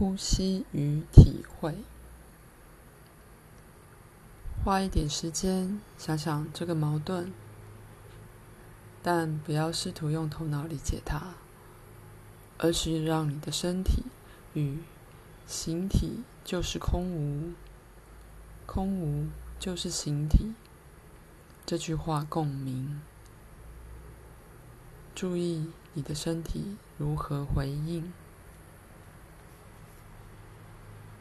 呼吸与体会。花一点时间想想这个矛盾但不要试图用头脑理解它而是让你的身体与形体就是空无空无就是形体这句话共鸣。注意你的身体如何回应。